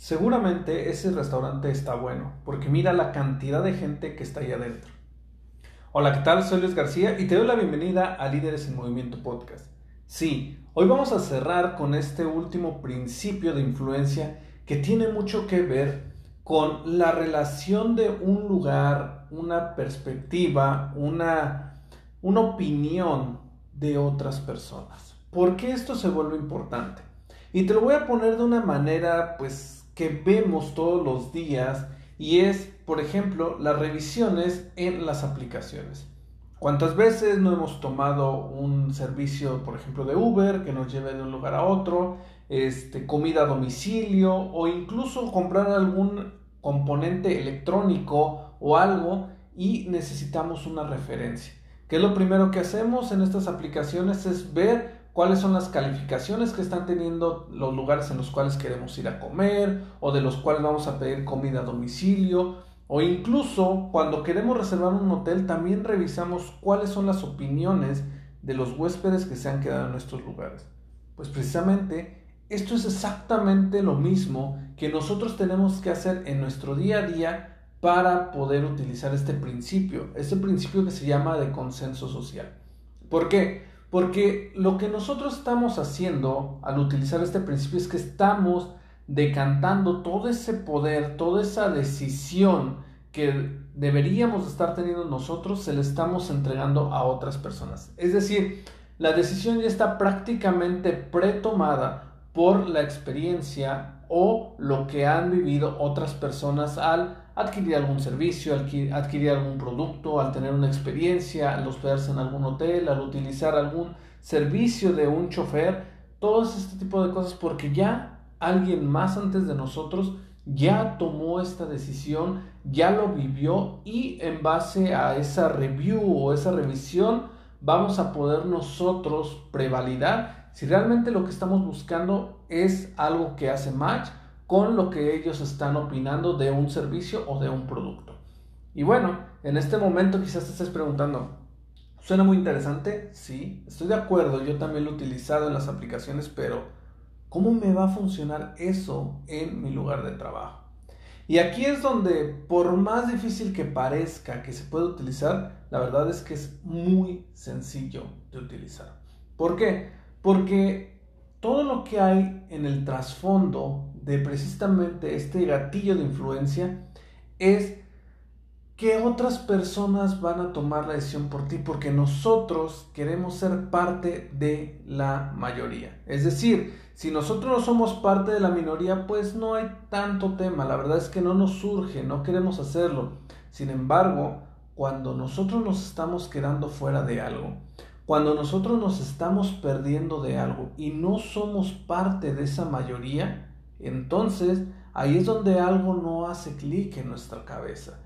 Seguramente ese restaurante está bueno, porque mira la cantidad de gente que está ahí adentro. Hola, ¿qué tal? Soy Luis García y te doy la bienvenida a Líderes en Movimiento Podcast. Sí, hoy vamos a cerrar con este último principio de influencia que tiene mucho que ver con la relación de un lugar, una perspectiva, una, una opinión de otras personas. ¿Por qué esto se vuelve importante? Y te lo voy a poner de una manera pues que vemos todos los días y es, por ejemplo, las revisiones en las aplicaciones. ¿Cuántas veces no hemos tomado un servicio, por ejemplo, de Uber que nos lleve de un lugar a otro, este, comida a domicilio o incluso comprar algún componente electrónico o algo y necesitamos una referencia? ¿Qué es lo primero que hacemos en estas aplicaciones? Es ver cuáles son las calificaciones que están teniendo los lugares en los cuales queremos ir a comer o de los cuales vamos a pedir comida a domicilio o incluso cuando queremos reservar un hotel también revisamos cuáles son las opiniones de los huéspedes que se han quedado en nuestros lugares. Pues precisamente esto es exactamente lo mismo que nosotros tenemos que hacer en nuestro día a día para poder utilizar este principio, este principio que se llama de consenso social. ¿Por qué? Porque lo que nosotros estamos haciendo al utilizar este principio es que estamos decantando todo ese poder, toda esa decisión que deberíamos estar teniendo nosotros, se le estamos entregando a otras personas. Es decir, la decisión ya está prácticamente pretomada por la experiencia o lo que han vivido otras personas al adquirir algún servicio, adquirir algún producto, al tener una experiencia, al hospedarse en algún hotel, al utilizar algún servicio de un chofer, todo este tipo de cosas porque ya alguien más antes de nosotros ya tomó esta decisión, ya lo vivió y en base a esa review o esa revisión vamos a poder nosotros prevalidar si realmente lo que estamos buscando es algo que hace match con lo que ellos están opinando de un servicio o de un producto. Y bueno, en este momento quizás te estés preguntando, ¿suena muy interesante? Sí, estoy de acuerdo, yo también lo he utilizado en las aplicaciones, pero ¿cómo me va a funcionar eso en mi lugar de trabajo? Y aquí es donde, por más difícil que parezca que se puede utilizar, la verdad es que es muy sencillo de utilizar. ¿Por qué? Porque todo lo que hay en el trasfondo de precisamente este gatillo de influencia es que otras personas van a tomar la decisión por ti porque nosotros queremos ser parte de la mayoría. Es decir, si nosotros no somos parte de la minoría, pues no hay tanto tema. La verdad es que no nos surge, no queremos hacerlo. Sin embargo, cuando nosotros nos estamos quedando fuera de algo, cuando nosotros nos estamos perdiendo de algo y no somos parte de esa mayoría, entonces ahí es donde algo no hace clic en nuestra cabeza.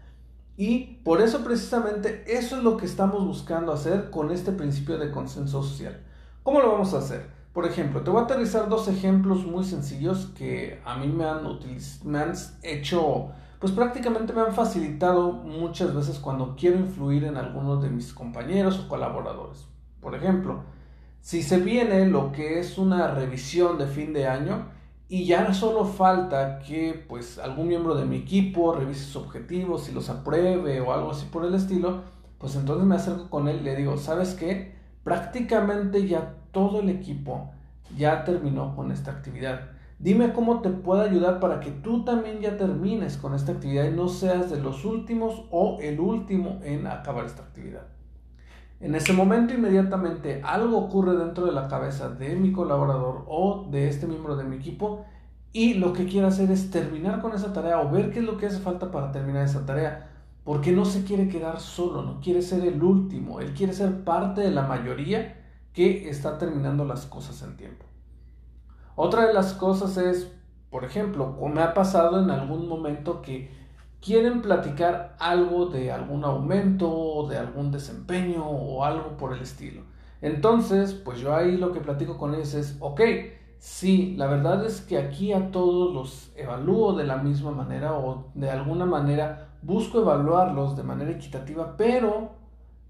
Y por eso precisamente eso es lo que estamos buscando hacer con este principio de consenso social. ¿Cómo lo vamos a hacer? Por ejemplo, te voy a aterrizar dos ejemplos muy sencillos que a mí me han, me han hecho, pues prácticamente me han facilitado muchas veces cuando quiero influir en algunos de mis compañeros o colaboradores. Por ejemplo, si se viene lo que es una revisión de fin de año, y ya solo falta que pues algún miembro de mi equipo revise sus objetivos y los apruebe o algo así por el estilo, pues entonces me acerco con él y le digo, ¿sabes qué? Prácticamente ya todo el equipo ya terminó con esta actividad. Dime cómo te puedo ayudar para que tú también ya termines con esta actividad y no seas de los últimos o el último en acabar esta actividad. En ese momento inmediatamente algo ocurre dentro de la cabeza de mi colaborador o de este miembro de mi equipo y lo que quiere hacer es terminar con esa tarea o ver qué es lo que hace falta para terminar esa tarea. porque no se quiere quedar solo, no quiere ser el último, él quiere ser parte de la mayoría que está terminando las cosas en tiempo. Otra de las cosas es, por ejemplo, me ha pasado en algún momento que quieren platicar algo de algún aumento, de algún desempeño o algo por el estilo. Entonces, pues yo ahí lo que platico con ellos es, ok, sí, la verdad es que aquí a todos los evalúo de la misma manera o de alguna manera busco evaluarlos de manera equitativa, pero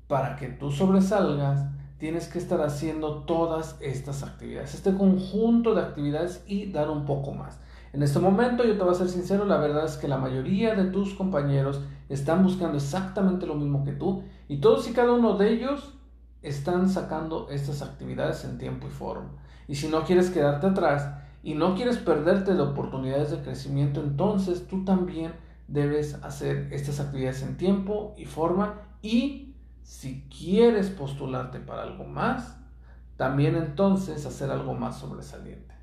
para que tú sobresalgas, tienes que estar haciendo todas estas actividades, este conjunto de actividades y dar un poco más. En este momento, yo te voy a ser sincero, la verdad es que la mayoría de tus compañeros están buscando exactamente lo mismo que tú y todos y cada uno de ellos están sacando estas actividades en tiempo y forma. Y si no quieres quedarte atrás y no quieres perderte de oportunidades de crecimiento, entonces tú también debes hacer estas actividades en tiempo y forma y si quieres postularte para algo más, también entonces hacer algo más sobresaliente.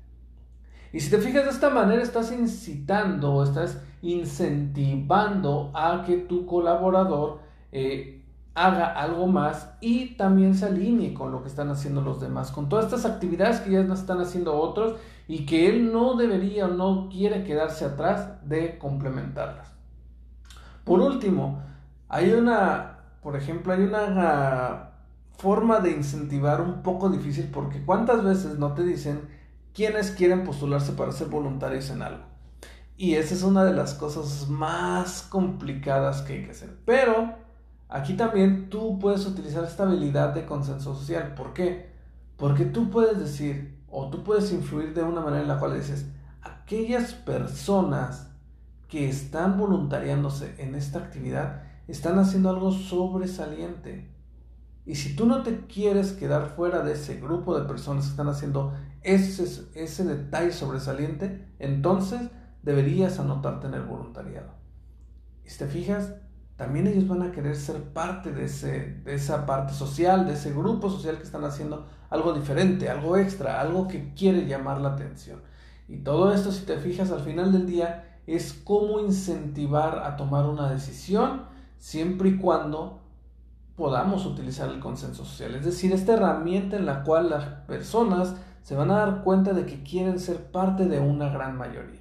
Y si te fijas de esta manera, estás incitando, estás incentivando a que tu colaborador eh, haga algo más y también se alinee con lo que están haciendo los demás, con todas estas actividades que ya están haciendo otros y que él no debería o no quiere quedarse atrás de complementarlas. Por último, hay una, por ejemplo, hay una forma de incentivar un poco difícil porque cuántas veces no te dicen quienes quieren postularse para ser voluntarios en algo. Y esa es una de las cosas más complicadas que hay que hacer. Pero aquí también tú puedes utilizar esta habilidad de consenso social. ¿Por qué? Porque tú puedes decir o tú puedes influir de una manera en la cual dices, aquellas personas que están voluntariándose en esta actividad están haciendo algo sobresaliente. Y si tú no te quieres quedar fuera de ese grupo de personas que están haciendo ese, ese detalle sobresaliente, entonces deberías anotarte en el voluntariado. Y si te fijas, también ellos van a querer ser parte de, ese, de esa parte social, de ese grupo social que están haciendo algo diferente, algo extra, algo que quiere llamar la atención. Y todo esto, si te fijas, al final del día es cómo incentivar a tomar una decisión siempre y cuando podamos utilizar el consenso social. Es decir, esta herramienta en la cual las personas se van a dar cuenta de que quieren ser parte de una gran mayoría.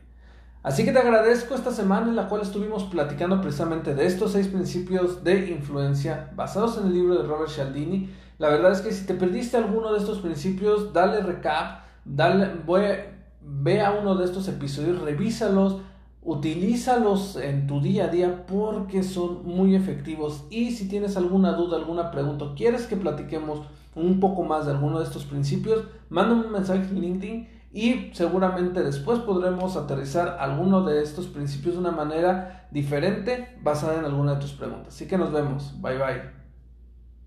Así que te agradezco esta semana en la cual estuvimos platicando precisamente de estos seis principios de influencia basados en el libro de Robert Cialdini. La verdad es que si te perdiste alguno de estos principios, dale recap, dale, voy, ve a uno de estos episodios, revísalos, Utilízalos en tu día a día porque son muy efectivos y si tienes alguna duda, alguna pregunta, quieres que platiquemos un poco más de alguno de estos principios, mándame un mensaje en LinkedIn y seguramente después podremos aterrizar alguno de estos principios de una manera diferente basada en alguna de tus preguntas. Así que nos vemos. Bye bye.